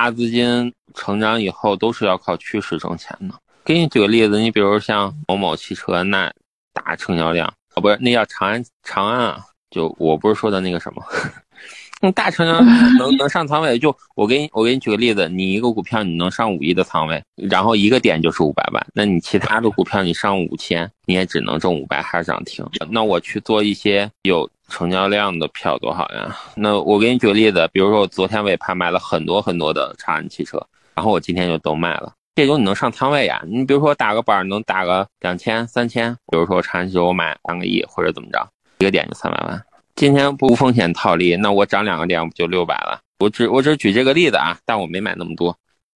大资金成长以后都是要靠趋势挣钱的。给你举个例子，你比如像某某汽车，那大成交量啊，不是那叫长安长安啊，就我不是说的那个什么。那大成交能能上仓位，就我给你我给你举个例子，你一个股票你能上五亿的仓位，然后一个点就是五百万，那你其他的股票你上五千，你也只能挣五百还是涨停。那我去做一些有成交量的票多好呀！那我给你举个例子，比如说我昨天尾盘买了很多很多的长安汽车，然后我今天就都卖了，这种你能上仓位呀？你比如说打个板能打个两千三千，比如说长安汽车我买三个亿或者怎么着，一个点就三百万。今天不风险套利，那我涨两个点不就六百了？我只我只举这个例子啊，但我没买那么多。